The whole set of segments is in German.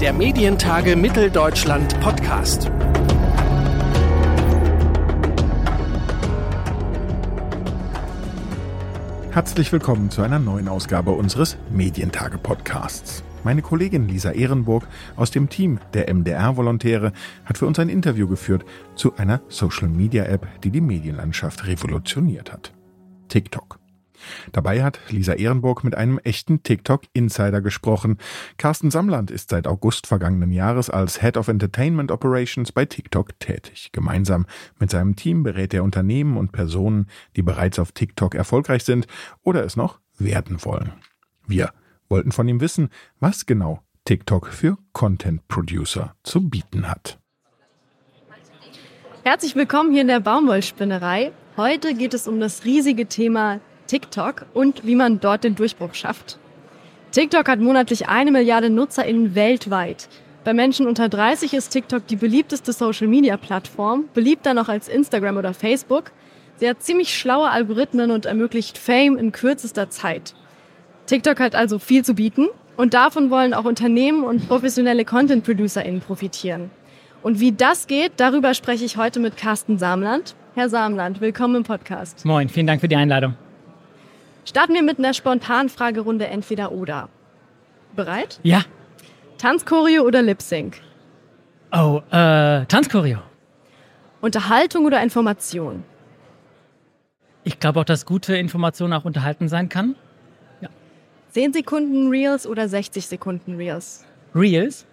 der Medientage Mitteldeutschland Podcast. Herzlich willkommen zu einer neuen Ausgabe unseres Medientage Podcasts. Meine Kollegin Lisa Ehrenburg aus dem Team der MDR-Volontäre hat für uns ein Interview geführt zu einer Social-Media-App, die die Medienlandschaft revolutioniert hat. TikTok. Dabei hat Lisa Ehrenburg mit einem echten TikTok-Insider gesprochen. Carsten Samland ist seit August vergangenen Jahres als Head of Entertainment Operations bei TikTok tätig. Gemeinsam mit seinem Team berät er Unternehmen und Personen, die bereits auf TikTok erfolgreich sind oder es noch werden wollen. Wir wollten von ihm wissen, was genau TikTok für Content Producer zu bieten hat. Herzlich willkommen hier in der Baumwollspinnerei. Heute geht es um das riesige Thema TikTok und wie man dort den Durchbruch schafft. TikTok hat monatlich eine Milliarde NutzerInnen weltweit. Bei Menschen unter 30 ist TikTok die beliebteste Social-Media-Plattform, beliebter noch als Instagram oder Facebook. Sie hat ziemlich schlaue Algorithmen und ermöglicht Fame in kürzester Zeit. TikTok hat also viel zu bieten und davon wollen auch Unternehmen und professionelle Content-ProducerInnen profitieren. Und wie das geht, darüber spreche ich heute mit Carsten Samland. Herr Samland, willkommen im Podcast. Moin, vielen Dank für die Einladung. Starten wir mit einer spontanen Fragerunde entweder oder. Bereit? Ja. Tanzchoreo oder Lip Sync? Oh, äh, Tanzchoreo. Unterhaltung oder Information? Ich glaube auch, dass gute Information auch unterhalten sein kann. 10 Sekunden Reels oder 60 Sekunden Reels? Reels,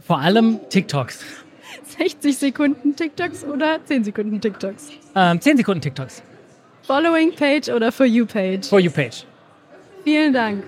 vor allem TikToks. 60 Sekunden TikToks oder 10 Sekunden TikToks? Ähm, 10 Sekunden TikToks. Following Page oder For You Page? For You Page. Vielen Dank.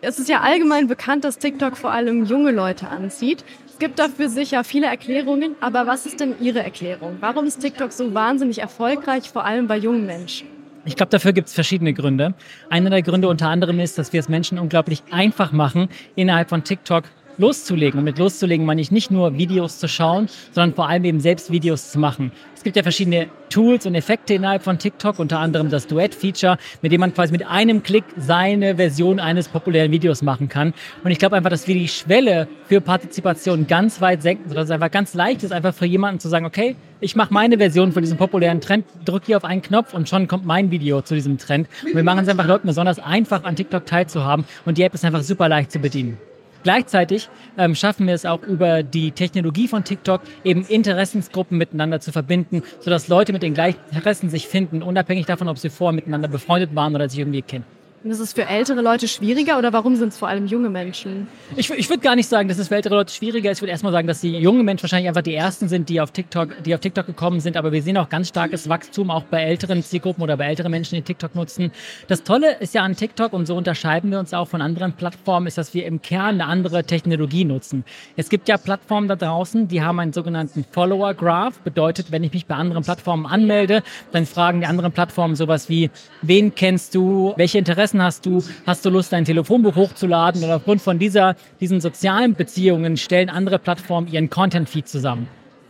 Es ist ja allgemein bekannt, dass TikTok vor allem junge Leute anzieht. Es gibt dafür sicher viele Erklärungen, aber was ist denn Ihre Erklärung? Warum ist TikTok so wahnsinnig erfolgreich, vor allem bei jungen Menschen? Ich glaube, dafür gibt es verschiedene Gründe. Einer der Gründe unter anderem ist, dass wir es Menschen unglaublich einfach machen, innerhalb von TikTok loszulegen. Und mit loszulegen meine ich nicht nur Videos zu schauen, sondern vor allem eben selbst Videos zu machen. Es gibt ja verschiedene Tools und Effekte innerhalb von TikTok, unter anderem das Duett-Feature, mit dem man quasi mit einem Klick seine Version eines populären Videos machen kann. Und ich glaube einfach, dass wir die Schwelle für Partizipation ganz weit senken, sodass es einfach ganz leicht ist, einfach für jemanden zu sagen, okay, ich mache meine Version von diesem populären Trend, drücke hier auf einen Knopf und schon kommt mein Video zu diesem Trend. Und wir machen es einfach Leuten besonders einfach, an TikTok teilzuhaben und die App ist einfach super leicht zu bedienen. Gleichzeitig ähm, schaffen wir es auch über die Technologie von TikTok eben Interessensgruppen miteinander zu verbinden, sodass Leute mit den gleichen Interessen sich finden, unabhängig davon, ob sie vorher miteinander befreundet waren oder sich irgendwie kennen. Und ist es für ältere Leute schwieriger oder warum sind es vor allem junge Menschen? Ich, ich würde gar nicht sagen, dass es für ältere Leute schwieriger ist. Ich würde erstmal sagen, dass die jungen Menschen wahrscheinlich einfach die ersten sind, die auf TikTok, die auf TikTok gekommen sind. Aber wir sehen auch ganz starkes Wachstum auch bei älteren Zielgruppen oder bei älteren Menschen, die TikTok nutzen. Das Tolle ist ja an TikTok und so unterscheiden wir uns auch von anderen Plattformen, ist, dass wir im Kern eine andere Technologie nutzen. Es gibt ja Plattformen da draußen, die haben einen sogenannten Follower Graph. Bedeutet, wenn ich mich bei anderen Plattformen anmelde, dann fragen die anderen Plattformen sowas wie, wen kennst du, welche Interessen Interessen hast du? Hast du Lust, dein Telefonbuch hochzuladen? Und aufgrund von dieser, diesen sozialen Beziehungen stellen andere Plattformen ihren Content-Feed zusammen.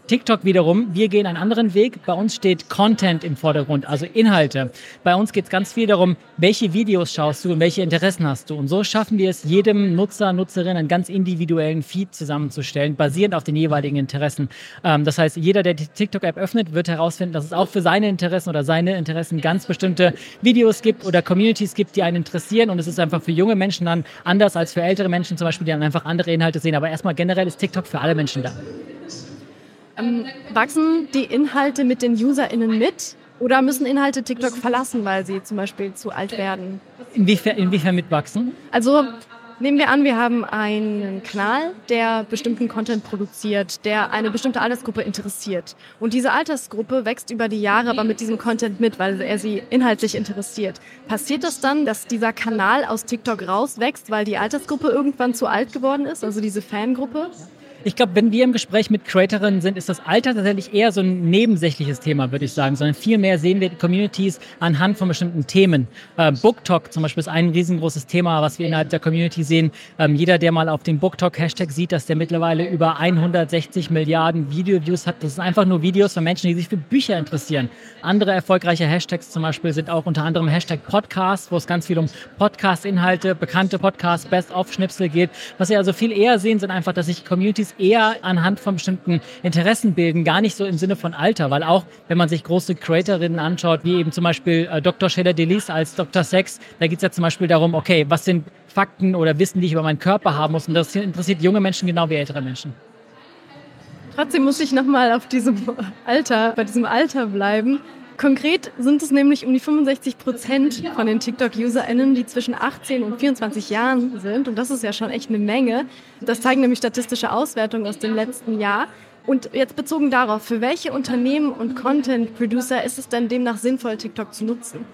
TikTok wiederum, wir gehen einen anderen Weg. Bei uns steht Content im Vordergrund, also Inhalte. Bei uns geht es ganz viel darum, welche Videos schaust du und welche Interessen hast du. Und so schaffen wir es, jedem Nutzer, Nutzerin einen ganz individuellen Feed zusammenzustellen, basierend auf den jeweiligen Interessen. Ähm, das heißt, jeder, der die TikTok-App öffnet, wird herausfinden, dass es auch für seine Interessen oder seine Interessen ganz bestimmte Videos gibt oder Communities gibt, die einen interessieren. Und es ist einfach für junge Menschen dann anders als für ältere Menschen zum Beispiel, die dann einfach andere Inhalte sehen. Aber erstmal generell ist TikTok für alle Menschen da. Ähm, wachsen die Inhalte mit den UserInnen mit? Oder müssen Inhalte TikTok verlassen, weil sie zum Beispiel zu alt werden? Inwiefern, inwiefern mitwachsen? Also nehmen wir an, wir haben einen Kanal, der bestimmten Content produziert, der eine bestimmte Altersgruppe interessiert. Und diese Altersgruppe wächst über die Jahre aber mit diesem Content mit, weil er sie inhaltlich interessiert. Passiert das dann, dass dieser Kanal aus TikTok rauswächst, weil die Altersgruppe irgendwann zu alt geworden ist, also diese Fangruppe? Ich glaube, wenn wir im Gespräch mit Creatorinnen sind, ist das Alter tatsächlich eher so ein nebensächliches Thema, würde ich sagen, sondern vielmehr sehen wir Communities anhand von bestimmten Themen. Äh, BookTok zum Beispiel ist ein riesengroßes Thema, was wir innerhalb der Community sehen. Ähm, jeder, der mal auf den BookTok-Hashtag sieht, dass der mittlerweile über 160 Milliarden Video-Views hat. Das sind einfach nur Videos von Menschen, die sich für Bücher interessieren. Andere erfolgreiche Hashtags zum Beispiel sind auch unter anderem Hashtag Podcast, wo es ganz viel um Podcast-Inhalte, bekannte Podcasts, Best-of-Schnipsel geht. Was wir also viel eher sehen, sind einfach, dass sich Communities eher anhand von bestimmten Interessen bilden, gar nicht so im Sinne von Alter, weil auch wenn man sich große Creatorinnen anschaut, wie eben zum Beispiel äh, Dr. Sheila Delis als Dr. Sex, da geht es ja zum Beispiel darum, okay, was sind Fakten oder Wissen, die ich über meinen Körper haben muss und das interessiert junge Menschen genau wie ältere Menschen. Trotzdem muss ich nochmal auf diesem Alter, bei diesem Alter bleiben. Konkret sind es nämlich um die 65 Prozent von den TikTok-UserInnen, die zwischen 18 und 24 Jahren sind. Und das ist ja schon echt eine Menge. Das zeigen nämlich statistische Auswertungen aus dem letzten Jahr. Und jetzt bezogen darauf, für welche Unternehmen und Content-Producer ist es denn demnach sinnvoll, TikTok zu nutzen?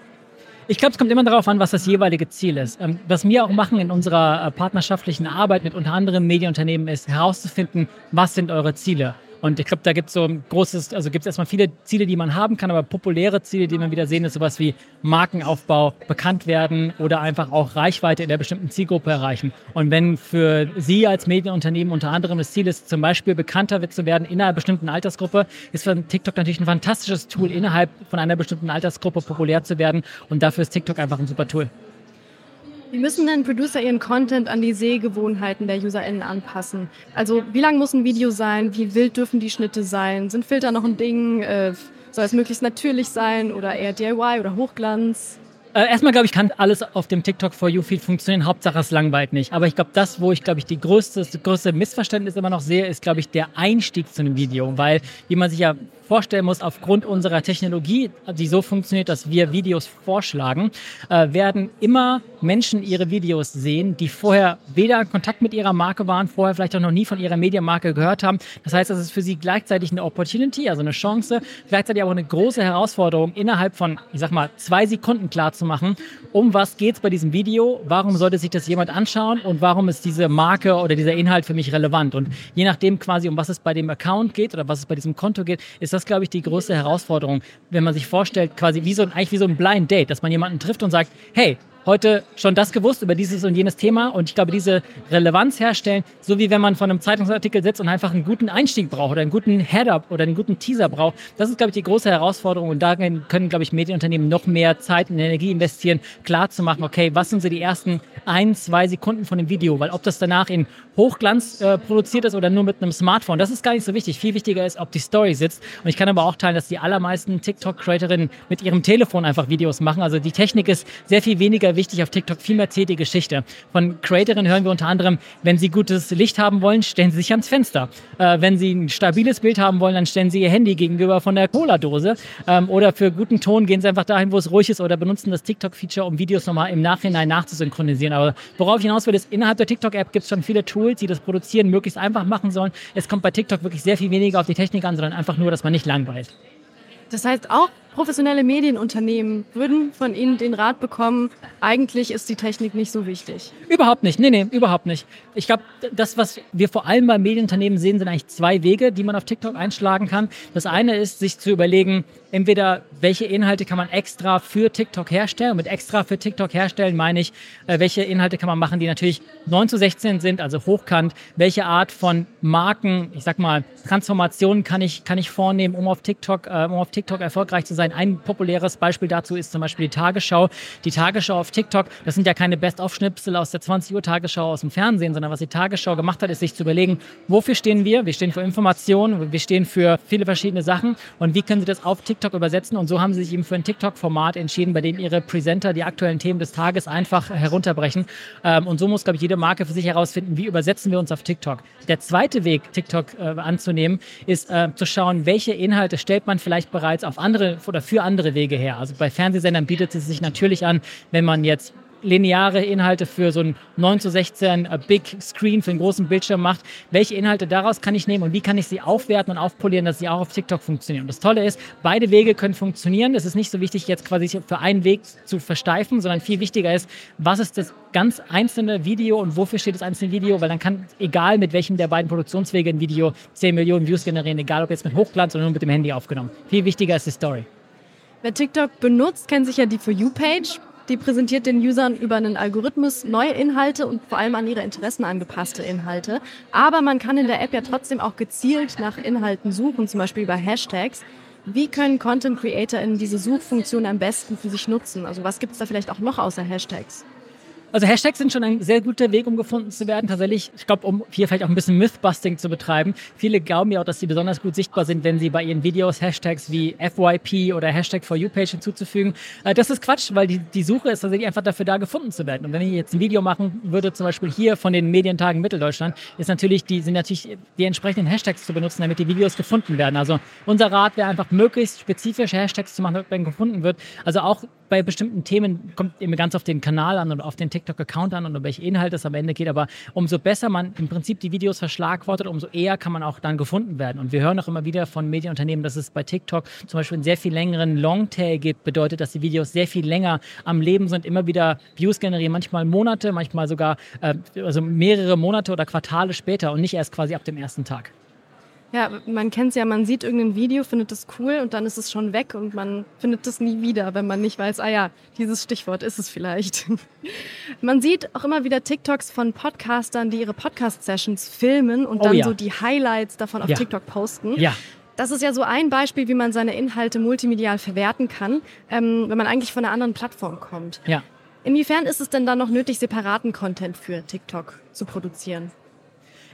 Ich glaube, es kommt immer darauf an, was das jeweilige Ziel ist. Ähm, was wir auch machen in unserer äh, partnerschaftlichen Arbeit mit unter anderem Medienunternehmen ist herauszufinden, was sind eure Ziele. Und ich glaube, da gibt es so ein großes, also gibt es erstmal viele Ziele, die man haben kann, aber populäre Ziele, die man wieder sehen, ist sowas wie Markenaufbau, bekannt werden oder einfach auch Reichweite in der bestimmten Zielgruppe erreichen. Und wenn für Sie als Medienunternehmen unter anderem das Ziel ist, zum Beispiel bekannter zu werden in einer bestimmten Altersgruppe, ist für TikTok natürlich ein fantastisches Tool, innerhalb von einer bestimmten Altersgruppe populär zu werden. Und dafür ist TikTok einfach ein super Tool. Wie müssen denn Producer ihren Content an die Sehgewohnheiten der UserInnen anpassen? Also wie lang muss ein Video sein? Wie wild dürfen die Schnitte sein? Sind Filter noch ein Ding? Äh, soll es möglichst natürlich sein oder eher DIY oder Hochglanz? Äh, erstmal glaube ich, kann alles auf dem TikTok for You Feed funktionieren. Hauptsache es langweilt nicht. Aber ich glaube, das, wo ich glaube ich die größte, das größte Missverständnis immer noch sehe, ist glaube ich der Einstieg zu einem Video, weil wie man sich ja vorstellen muss, aufgrund unserer Technologie, die so funktioniert, dass wir Videos vorschlagen, äh, werden immer Menschen ihre Videos sehen, die vorher weder in Kontakt mit ihrer Marke waren, vorher vielleicht auch noch nie von ihrer Medienmarke gehört haben. Das heißt, das ist für sie gleichzeitig eine Opportunity, also eine Chance, gleichzeitig aber eine große Herausforderung, innerhalb von, ich sag mal, zwei Sekunden klar zu machen, um was geht es bei diesem Video, warum sollte sich das jemand anschauen? Und warum ist diese Marke oder dieser Inhalt für mich relevant. Und je nachdem quasi, um was es bei dem Account geht oder was es bei diesem Konto geht, ist das, glaube ich, die größte Herausforderung, wenn man sich vorstellt, quasi wie so eigentlich wie so ein Blind Date, dass man jemanden trifft und sagt, hey, heute schon das gewusst über dieses und jenes Thema und ich glaube, diese Relevanz herstellen, so wie wenn man von einem Zeitungsartikel sitzt und einfach einen guten Einstieg braucht oder einen guten Head-Up oder einen guten Teaser braucht, das ist, glaube ich, die große Herausforderung und darin können, glaube ich, Medienunternehmen noch mehr Zeit und Energie investieren, klar zu machen, okay, was sind so die ersten ein, zwei Sekunden von dem Video, weil ob das danach in Hochglanz äh, produziert ist oder nur mit einem Smartphone, das ist gar nicht so wichtig. Viel wichtiger ist, ob die Story sitzt. Und ich kann aber auch teilen, dass die allermeisten TikTok-Creatorinnen mit ihrem Telefon einfach Videos machen, also die Technik ist sehr viel weniger wichtig auf TikTok, viel mehr zählt die Geschichte. Von Creatorinnen hören wir unter anderem, wenn sie gutes Licht haben wollen, stellen sie sich ans Fenster. Äh, wenn sie ein stabiles Bild haben wollen, dann stellen sie ihr Handy gegenüber von der Cola-Dose. Ähm, oder für guten Ton gehen sie einfach dahin, wo es ruhig ist oder benutzen das TikTok-Feature, um Videos nochmal im Nachhinein nachzusynchronisieren. Aber worauf hinaus will, ist, innerhalb der TikTok-App gibt es schon viele Tools, die das Produzieren möglichst einfach machen sollen. Es kommt bei TikTok wirklich sehr viel weniger auf die Technik an, sondern einfach nur, dass man nicht langweilt. Das heißt, auch professionelle Medienunternehmen würden von Ihnen den Rat bekommen, eigentlich ist die Technik nicht so wichtig. Überhaupt nicht. Nee, nee, überhaupt nicht. Ich glaube, das, was wir vor allem bei Medienunternehmen sehen, sind eigentlich zwei Wege, die man auf TikTok einschlagen kann. Das eine ist, sich zu überlegen, entweder welche Inhalte kann man extra für TikTok herstellen. Und mit extra für TikTok herstellen meine ich, äh, welche Inhalte kann man machen, die natürlich 9 zu 16 sind, also hochkant. Welche Art von Marken, ich sag mal, Transformationen kann ich, kann ich vornehmen, um auf TikTok, äh, um auf TikTok erfolgreich zu sein. Ein populäres Beispiel dazu ist zum Beispiel die Tagesschau. Die Tagesschau auf TikTok, das sind ja keine Best-of-Schnipsel aus der 20 Uhr Tagesschau aus dem Fernsehen, sondern was die Tagesschau gemacht hat, ist sich zu überlegen, wofür stehen wir? Wir stehen für Informationen, wir stehen für viele verschiedene Sachen und wie können sie das auf TikTok übersetzen? Und so haben sie sich eben für ein TikTok-Format entschieden, bei dem ihre Presenter die aktuellen Themen des Tages einfach herunterbrechen. Ähm, und so muss, glaube ich, jede Marke für sich herausfinden, wie übersetzen wir uns auf TikTok. Der zweite Weg, TikTok äh, anzunehmen, ist äh, zu schauen, welche Inhalte stellt man vielleicht bereits auf andere oder für andere Wege her. Also bei Fernsehsendern bietet es sich natürlich an, wenn man jetzt lineare Inhalte für so ein 9 zu 16 äh, Big Screen, für einen großen Bildschirm macht. Welche Inhalte daraus kann ich nehmen und wie kann ich sie aufwerten und aufpolieren, dass sie auch auf TikTok funktionieren? Und das Tolle ist, beide Wege können funktionieren. Es ist nicht so wichtig, jetzt quasi für einen Weg zu versteifen, sondern viel wichtiger ist, was ist das ganz einzelne Video und wofür steht das einzelne Video, weil dann kann, egal mit welchem der beiden Produktionswege ein Video 10 Millionen Views generieren, egal ob jetzt mit Hochglanz oder nur mit dem Handy aufgenommen. Viel wichtiger ist die Story. Wer TikTok benutzt, kennt sich ja die For You-Page. Die präsentiert den Usern über einen Algorithmus neue Inhalte und vor allem an ihre Interessen angepasste Inhalte. Aber man kann in der App ja trotzdem auch gezielt nach Inhalten suchen, zum Beispiel über Hashtags. Wie können Content CreatorInnen diese Suchfunktion am besten für sich nutzen? Also was gibt es da vielleicht auch noch außer Hashtags? Also Hashtags sind schon ein sehr guter Weg, um gefunden zu werden. Tatsächlich, ich glaube, um hier vielleicht auch ein bisschen Mythbusting zu betreiben. Viele glauben ja auch, dass sie besonders gut sichtbar sind, wenn sie bei ihren Videos Hashtags wie FYP oder Hashtag for You Page hinzuzufügen. Äh, das ist Quatsch, weil die, die Suche ist tatsächlich einfach dafür da, gefunden zu werden. Und wenn ich jetzt ein Video machen würde, zum Beispiel hier von den Medientagen Mitteldeutschland, ist natürlich die, sind natürlich die entsprechenden Hashtags zu benutzen, damit die Videos gefunden werden. Also unser Rat wäre einfach möglichst spezifische Hashtags zu machen, damit man gefunden wird. Also auch bei bestimmten Themen kommt eben ganz auf den Kanal an und auf den TikTok-Account an und um welche Inhalte es am Ende geht. Aber umso besser man im Prinzip die Videos verschlagwortet, umso eher kann man auch dann gefunden werden. Und wir hören auch immer wieder von Medienunternehmen, dass es bei TikTok zum Beispiel einen sehr viel längeren Longtail gibt. Bedeutet, dass die Videos sehr viel länger am Leben sind, immer wieder Views generieren, manchmal Monate, manchmal sogar äh, also mehrere Monate oder Quartale später und nicht erst quasi ab dem ersten Tag. Ja, man kennt es ja, man sieht irgendein Video, findet es cool und dann ist es schon weg und man findet es nie wieder, wenn man nicht weiß, ah ja, dieses Stichwort ist es vielleicht. man sieht auch immer wieder TikToks von Podcastern, die ihre Podcast-Sessions filmen und Oh dann ja. so die Highlights davon auf Ja. TikTok posten. Ja. Das ist ja so ein Beispiel, wie man seine Inhalte multimedial verwerten kann, ähm, wenn man eigentlich von einer anderen Plattform kommt. Ja. Inwiefern ist es denn dann noch nötig, separaten Content für TikTok zu produzieren?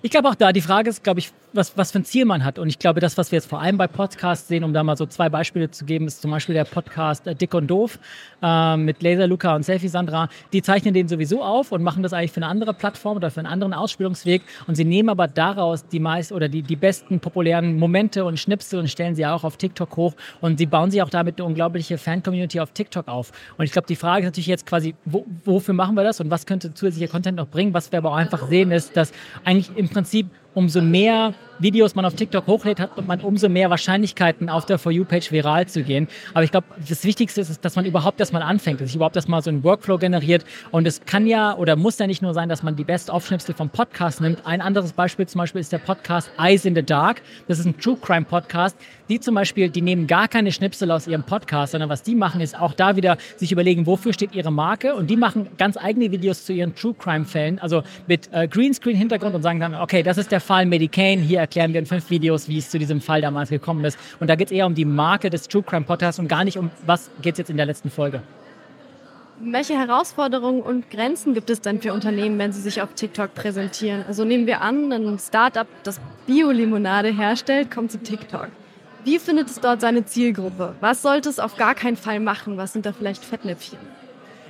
Ich glaube auch da, die Frage ist, glaube ich, was, was für ein Ziel man hat. Und ich glaube, das, was wir jetzt vor allem bei Podcasts sehen, um da mal so zwei Beispiele zu geben, ist zum Beispiel der Podcast äh, Dick und Doof äh, mit Laser Luca und Selfie Sandra. Die zeichnen den sowieso auf und machen das eigentlich für eine andere Plattform oder für einen anderen Ausspielungsweg. Und sie nehmen aber daraus die meist oder die, die besten populären Momente und Schnipsel und stellen sie auch auf TikTok hoch. Und sie bauen sich auch damit eine unglaubliche Fan-Community auf TikTok auf. Und ich glaube, die Frage ist natürlich jetzt quasi, wo, wofür machen wir das und was könnte zusätzlicher Content noch bringen? Was wir aber auch einfach sehen, ist, dass eigentlich im Prinzip umso mehr Videos man auf TikTok hochlädt, hat man umso mehr Wahrscheinlichkeiten, auf der For You-Page viral zu gehen. Aber ich glaube, das Wichtigste ist, dass man überhaupt erstmal anfängt, dass sich überhaupt erstmal so einen Workflow generiert. Und es kann ja oder muss ja nicht nur sein, dass man die Best-of-Schnipsel vom Podcast nimmt. Ein anderes Beispiel zum Beispiel ist der Podcast Eyes in the Dark. Das ist ein True Crime Podcast. Die zum Beispiel, die nehmen gar keine Schnipsel aus ihrem Podcast, sondern was die machen, ist auch da wieder sich überlegen, wofür steht ihre Marke. Und die machen ganz eigene Videos zu ihren True Crime-Fällen, also mit äh, Greenscreen-Hintergrund und sagen dann, okay, das ist der Fall Medicaine, hier erklären wir in fünf Videos, wie es zu diesem Fall damals gekommen ist. Und da geht es eher um die Marke des True Crime Podcasts und gar nicht um, was geht es jetzt in der letzten Folge. Welche Herausforderungen und Grenzen gibt es denn für Unternehmen, wenn sie sich auf TikTok präsentieren? Also nehmen wir an, ein Startup, das Bio-Limonade herstellt, kommt zu TikTok. Wie findet es dort seine Zielgruppe? Was sollte es auf gar keinen Fall machen? Was sind da vielleicht Fettnäpfchen?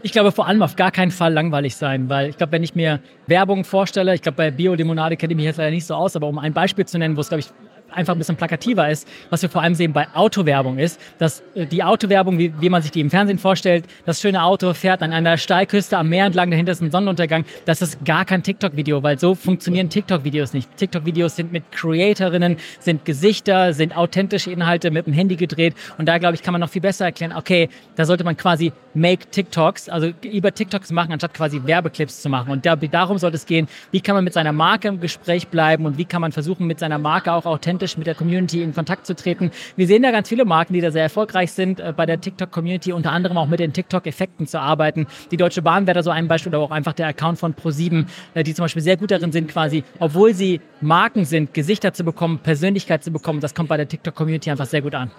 Ich glaube vor allem auf gar keinen Fall langweilig sein, weil ich glaube, wenn ich mir Werbung vorstelle, ich glaube, bei Bio-Limonade kenne ich mich jetzt leider nicht so aus, aber um ein Beispiel zu nennen, wo es, glaube ich, einfach ein bisschen plakativer ist, was wir vor allem sehen bei Autowerbung ist, dass äh, die Autowerbung, wie, wie man sich die im Fernsehen vorstellt, das schöne Auto fährt an einer Steilküste am Meer entlang, dahinter ist ein Sonnenuntergang, das ist gar kein TikTok-Video, weil so funktionieren TikTok-Videos nicht. TikTok-Videos sind mit Creatorinnen, sind Gesichter, sind authentische Inhalte mit dem Handy gedreht und da, glaube ich, kann man noch viel besser erklären, okay, da sollte man quasi Make TikToks, also über TikToks machen, anstatt quasi Werbeclips zu machen. Und da, darum sollte es gehen, wie kann man mit seiner Marke im Gespräch bleiben und wie kann man versuchen, mit seiner Marke auch authentisch mit der Community in Kontakt zu treten. Wir sehen da ganz viele Marken, die da sehr erfolgreich sind, äh, bei der TikTok-Community, unter anderem auch mit den TikTok-Effekten zu arbeiten. Die Deutsche Bahn wäre da so ein Beispiel, oder auch einfach der Account von Pro7, äh, die zum Beispiel sehr gut darin sind, quasi, obwohl sie Marken sind, Gesichter zu bekommen, Persönlichkeit zu bekommen. Das kommt bei der TikTok-Community einfach sehr gut an.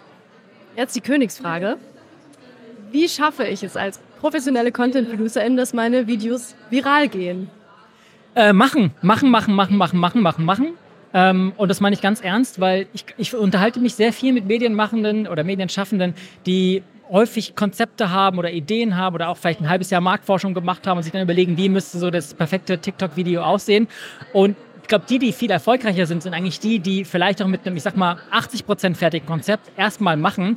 Jetzt die Königsfrage. Wie schaffe ich es als professionelle Content-Producerin, dass meine Videos viral gehen? Äh, machen, machen, machen, machen, machen, machen, machen, machen. Ähm, und das meine ich ganz ernst, weil ich, ich unterhalte mich sehr viel mit Medienmachenden oder Medienschaffenden, die häufig Konzepte haben oder Ideen haben oder auch vielleicht ein halbes Jahr Marktforschung gemacht haben und sich dann überlegen, wie müsste so das perfekte TikTok-Video aussehen. Und ich glaube, die, die viel erfolgreicher sind, sind eigentlich die, die vielleicht auch mit einem, ich sag mal, 80% fertigen Konzept erstmal machen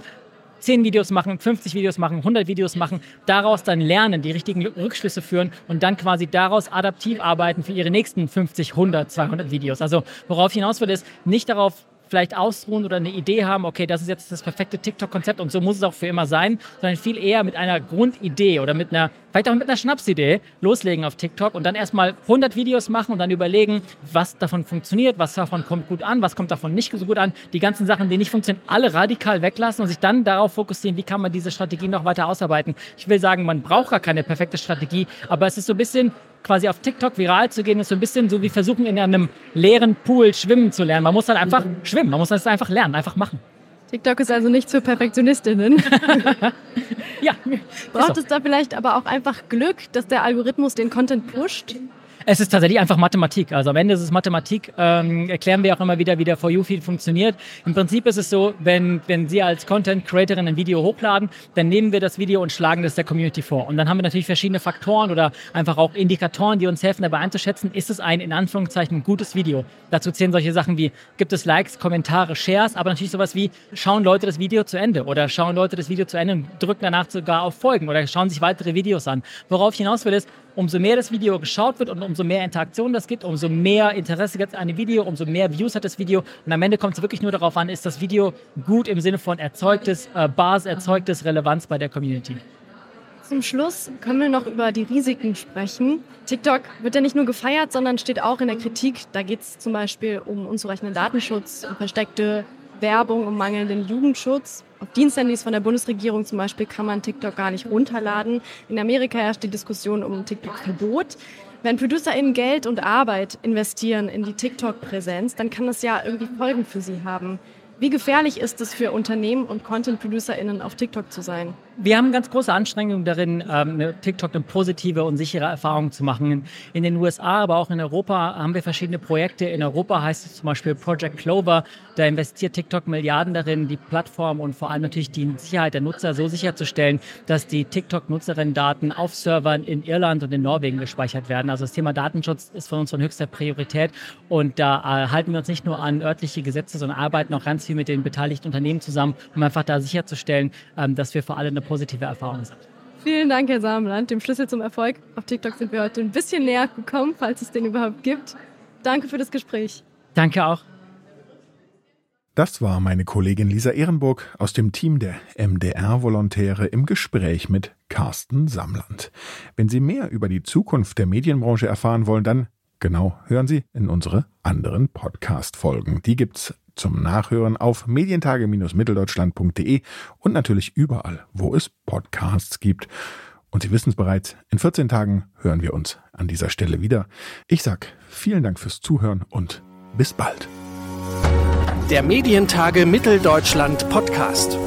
10 Videos machen, 50 Videos machen, 100 Videos machen, daraus dann lernen, die richtigen Rückschlüsse führen und dann quasi daraus adaptiv arbeiten für ihre nächsten 50, 100, 200 Videos. Also worauf ich hinaus will, ist nicht darauf vielleicht ausruhen oder eine Idee haben, okay, das ist jetzt das perfekte TikTok-Konzept und so muss es auch für immer sein, sondern viel eher mit einer Grundidee oder mit einer, vielleicht auch mit einer Schnapsidee loslegen auf TikTok und dann erstmal 100 Videos machen und dann überlegen, was davon funktioniert, was davon kommt gut an, was kommt davon nicht so gut an, die ganzen Sachen, die nicht funktionieren, alle radikal weglassen und sich dann darauf fokussieren, wie kann man diese Strategie noch weiter ausarbeiten. Ich will sagen, man braucht gar keine perfekte Strategie, aber es ist so ein bisschen quasi auf TikTok viral zu gehen, ist so ein bisschen so wie versuchen, in einem leeren Pool schwimmen zu lernen. Man muss dann einfach schwimmen, man muss das einfach lernen, einfach machen. TikTok ist also nicht für Perfektionistinnen. ja. Braucht es da vielleicht aber auch einfach Glück, dass der Algorithmus den Content pusht? Es ist tatsächlich einfach Mathematik. Also am Ende ist es Mathematik. Ähm, erklären wir auch immer wieder, wie der For You-Feed funktioniert. Im Prinzip ist es so, wenn, wenn Sie als Content Creatorin ein Video hochladen, dann nehmen wir das Video und schlagen das der Community vor. Und dann haben wir natürlich verschiedene Faktoren oder einfach auch Indikatoren, die uns helfen, dabei einzuschätzen, ist es ein in Anführungszeichen gutes Video. Dazu zählen solche Sachen wie, gibt es Likes, Kommentare, Shares, aber natürlich sowas wie, schauen Leute das Video zu Ende oder schauen Leute das Video zu Ende und drücken danach sogar auf Folgen oder schauen sich weitere Videos an. Worauf ich hinaus will ist, umso mehr das Video geschaut wird und umso mehr Interaktion das gibt, umso mehr Interesse gibt es an einem Video, umso mehr Views hat das Video. Und am Ende kommt es wirklich nur darauf an, ist das Video gut im Sinne von erzeugtes, äh, Bars, erzeugtes Relevanz bei der Community. Zum Schluss können wir noch über die Risiken sprechen. TikTok wird ja nicht nur gefeiert, sondern steht auch in der Kritik. Da geht es zum Beispiel um unzureichenden Datenschutz, um versteckte Werbung, um mangelnden Jugendschutz. Auf Diensthandys von der Bundesregierung zum Beispiel kann man TikTok gar nicht runterladen. In Amerika herrscht die Diskussion um TikTok-Verbot. Wenn ProducerInnen Geld und Arbeit investieren in die TikTok-Präsenz, dann kann das ja irgendwie Folgen für sie haben. Wie gefährlich ist es für Unternehmen und Content-ProducerInnen auf TikTok zu sein? Wir haben ganz große Anstrengungen darin, ähm, TikTok eine positive und sichere Erfahrung zu machen. In den USA, aber auch in Europa haben wir verschiedene Projekte. In Europa heißt es zum Beispiel Project Clover. Da investiert TikTok Milliarden darin, die Plattform und vor allem natürlich die Sicherheit der Nutzer so sicherzustellen, dass die TikTok-Nutzerinnen-Daten auf Servern in Irland und in Norwegen gespeichert werden. Also das Thema Datenschutz ist von uns von höchster Priorität. Und da äh, halten wir uns nicht nur an örtliche Gesetze, sondern arbeiten auch ganz viel mit den beteiligten Unternehmen zusammen, um einfach da sicherzustellen, ähm, dass wir für alle eine positive Erfahrung sind. Vielen Dank, Herr Samenland. Dem Schlüssel zum Erfolg auf TikTok sind wir heute ein bisschen näher gekommen, falls es den überhaupt gibt. Danke für das Gespräch. Danke auch. Das war meine Kollegin Lisa Ehrenburg aus dem Team der MDR-Volontäre im Gespräch mit Carsten Samland. Wenn Sie mehr über die Zukunft der Medienbranche erfahren wollen, dann genau hören Sie in unsere anderen Podcast-Folgen. Die gibt's zum Nachhören auf medientage-mitteldeutschland.de und natürlich überall, wo es Podcasts gibt. Und Sie wissen es bereits, in 14 Tagen hören wir uns an dieser Stelle wieder. Ich sag vielen Dank fürs Zuhören und bis bald. Der Medientage Mitteldeutschland Podcast.